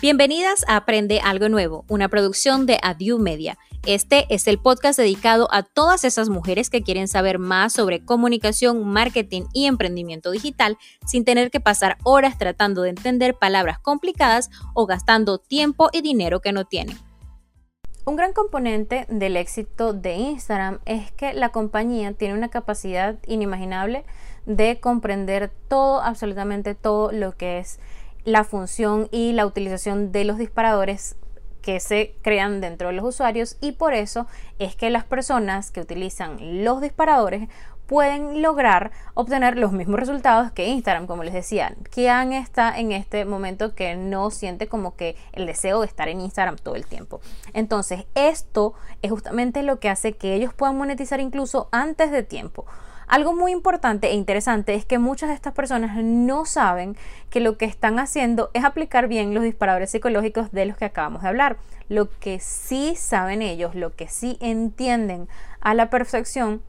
Bienvenidas a Aprende Algo Nuevo, una producción de Adieu Media. Este es el podcast dedicado a todas esas mujeres que quieren saber más sobre comunicación, marketing y emprendimiento digital sin tener que pasar horas tratando de entender palabras complicadas o gastando tiempo y dinero que no tienen. Un gran componente del éxito de Instagram es que la compañía tiene una capacidad inimaginable de comprender todo, absolutamente todo lo que es la función y la utilización de los disparadores que se crean dentro de los usuarios y por eso es que las personas que utilizan los disparadores pueden lograr obtener los mismos resultados que Instagram, como les decía. Kian está en este momento que no siente como que el deseo de estar en Instagram todo el tiempo. Entonces, esto es justamente lo que hace que ellos puedan monetizar incluso antes de tiempo. Algo muy importante e interesante es que muchas de estas personas no saben que lo que están haciendo es aplicar bien los disparadores psicológicos de los que acabamos de hablar. Lo que sí saben ellos, lo que sí entienden a la perfección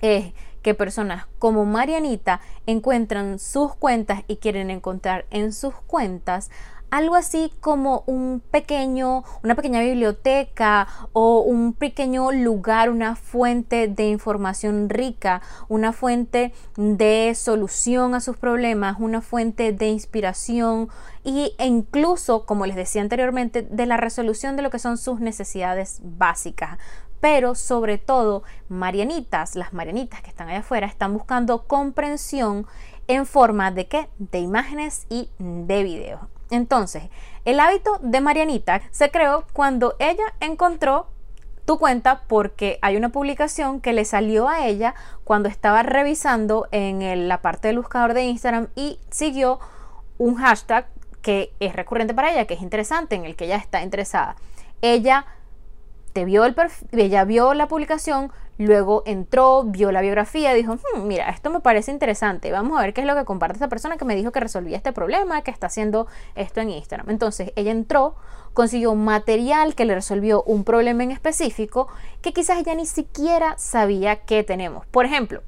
es que personas como Marianita encuentran sus cuentas y quieren encontrar en sus cuentas algo así como un pequeño, una pequeña biblioteca o un pequeño lugar, una fuente de información rica, una fuente de solución a sus problemas, una fuente de inspiración e incluso, como les decía anteriormente, de la resolución de lo que son sus necesidades básicas pero sobre todo Marianitas, las Marianitas que están allá afuera, están buscando comprensión en forma de qué? De imágenes y de videos. Entonces, el hábito de Marianita se creó cuando ella encontró tu cuenta porque hay una publicación que le salió a ella cuando estaba revisando en la parte del buscador de Instagram y siguió un hashtag que es recurrente para ella, que es interesante, en el que ella está interesada. Ella te vio el ella vio la publicación, luego entró, vio la biografía, dijo, hmm, mira, esto me parece interesante, vamos a ver qué es lo que comparte esta persona que me dijo que resolvía este problema, que está haciendo esto en Instagram. Entonces ella entró, consiguió material que le resolvió un problema en específico que quizás ella ni siquiera sabía que tenemos. Por ejemplo,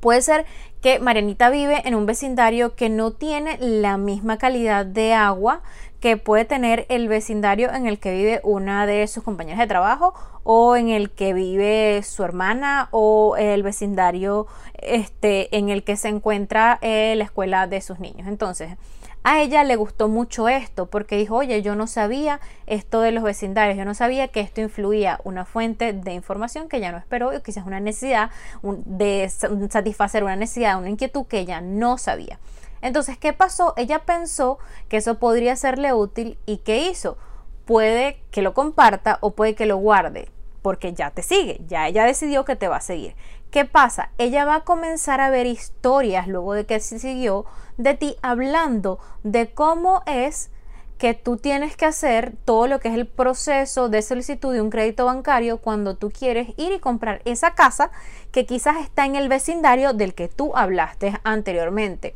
Puede ser que Marianita vive en un vecindario que no tiene la misma calidad de agua que puede tener el vecindario en el que vive una de sus compañeras de trabajo o en el que vive su hermana o el vecindario este, en el que se encuentra eh, la escuela de sus niños. Entonces, a ella le gustó mucho esto porque dijo, oye, yo no sabía esto de los vecindarios, yo no sabía que esto influía una fuente de información que ya no esperó y quizás una necesidad de satisfacer una necesidad, una inquietud que ella no sabía. Entonces, ¿qué pasó? Ella pensó que eso podría serle útil y ¿qué hizo? Puede que lo comparta o puede que lo guarde porque ya te sigue, ya ella decidió que te va a seguir. ¿Qué pasa? Ella va a comenzar a ver historias luego de que se siguió de ti hablando de cómo es que tú tienes que hacer todo lo que es el proceso de solicitud de un crédito bancario cuando tú quieres ir y comprar esa casa que quizás está en el vecindario del que tú hablaste anteriormente.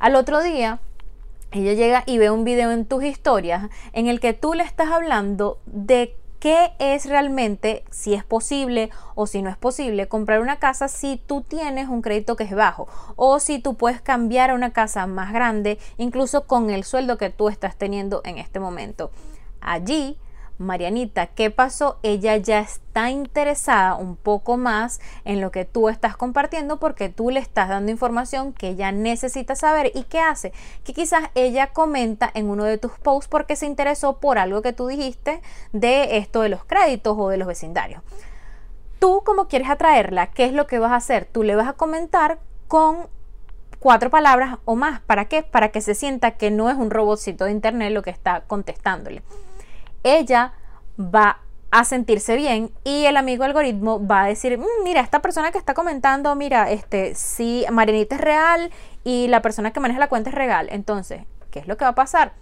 Al otro día, ella llega y ve un video en tus historias en el que tú le estás hablando de qué es realmente, si es posible o si no es posible, comprar una casa si tú tienes un crédito que es bajo o si tú puedes cambiar a una casa más grande, incluso con el sueldo que tú estás teniendo en este momento. Allí Marianita, ¿qué pasó? Ella ya está interesada un poco más en lo que tú estás compartiendo porque tú le estás dando información que ella necesita saber y qué hace, que quizás ella comenta en uno de tus posts porque se interesó por algo que tú dijiste de esto de los créditos o de los vecindarios. Tú como quieres atraerla, ¿qué es lo que vas a hacer? Tú le vas a comentar con cuatro palabras o más. ¿Para qué? Para que se sienta que no es un robotcito de internet lo que está contestándole ella va a sentirse bien y el amigo algoritmo va a decir, mm, mira, esta persona que está comentando, mira, este, si Marianita es real y la persona que maneja la cuenta es real. Entonces, ¿qué es lo que va a pasar?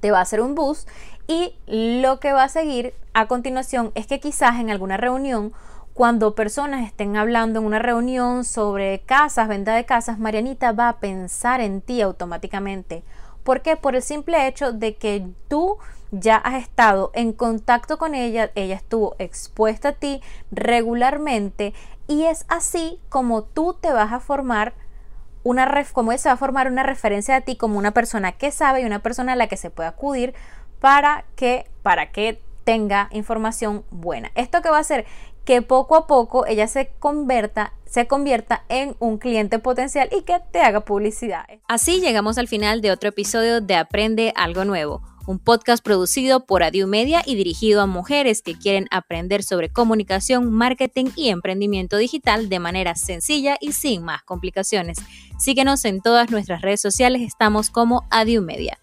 Te va a hacer un boost y lo que va a seguir a continuación es que quizás en alguna reunión cuando personas estén hablando en una reunión sobre casas, venta de casas, Marianita va a pensar en ti automáticamente. ¿Por qué? Por el simple hecho de que tú ya has estado en contacto con ella, ella estuvo expuesta a ti regularmente y es así como tú te vas a formar una como se va a formar una referencia de ti como una persona que sabe y una persona a la que se puede acudir para que, para que tenga información buena. ¿Esto que va a hacer? Que poco a poco ella se convierta, se convierta en un cliente potencial y que te haga publicidad. Así llegamos al final de otro episodio de Aprende algo nuevo un podcast producido por Adiu Media y dirigido a mujeres que quieren aprender sobre comunicación, marketing y emprendimiento digital de manera sencilla y sin más complicaciones. Síguenos en todas nuestras redes sociales, estamos como Adiu Media.